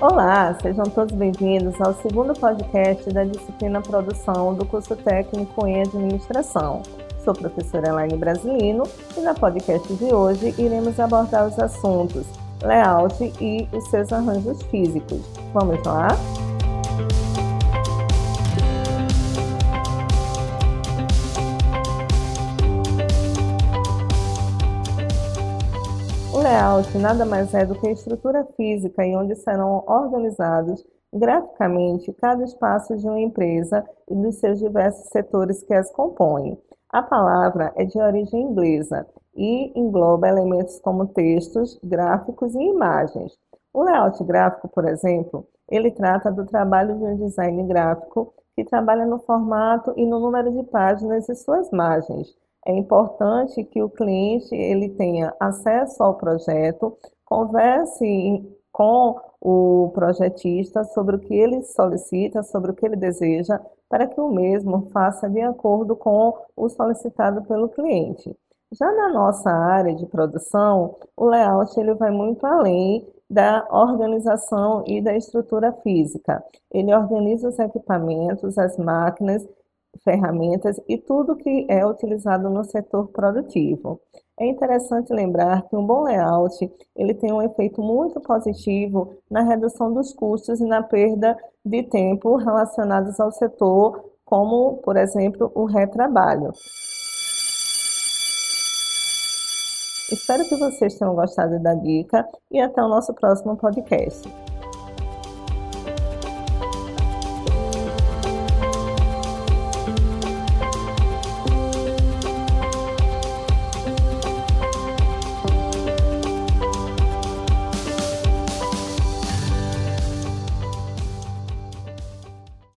Olá, sejam todos bem-vindos ao segundo podcast da disciplina Produção do curso técnico em Administração. Sou professora Elaine Brasilino e na podcast de hoje iremos abordar os assuntos layout e os seus arranjos físicos. Vamos lá? Layout nada mais é do que a estrutura física em onde serão organizados graficamente cada espaço de uma empresa e dos seus diversos setores que as compõem. A palavra é de origem inglesa e engloba elementos como textos, gráficos e imagens. O layout gráfico, por exemplo, ele trata do trabalho de um design gráfico que trabalha no formato e no número de páginas de suas margens, é importante que o cliente ele tenha acesso ao projeto, converse com o projetista sobre o que ele solicita, sobre o que ele deseja, para que o mesmo faça de acordo com o solicitado pelo cliente. Já na nossa área de produção, o layout ele vai muito além da organização e da estrutura física. Ele organiza os equipamentos, as máquinas ferramentas e tudo que é utilizado no setor produtivo. É interessante lembrar que um bom layout ele tem um efeito muito positivo na redução dos custos e na perda de tempo relacionados ao setor, como, por exemplo, o retrabalho. Espero que vocês tenham gostado da dica e até o nosso próximo podcast.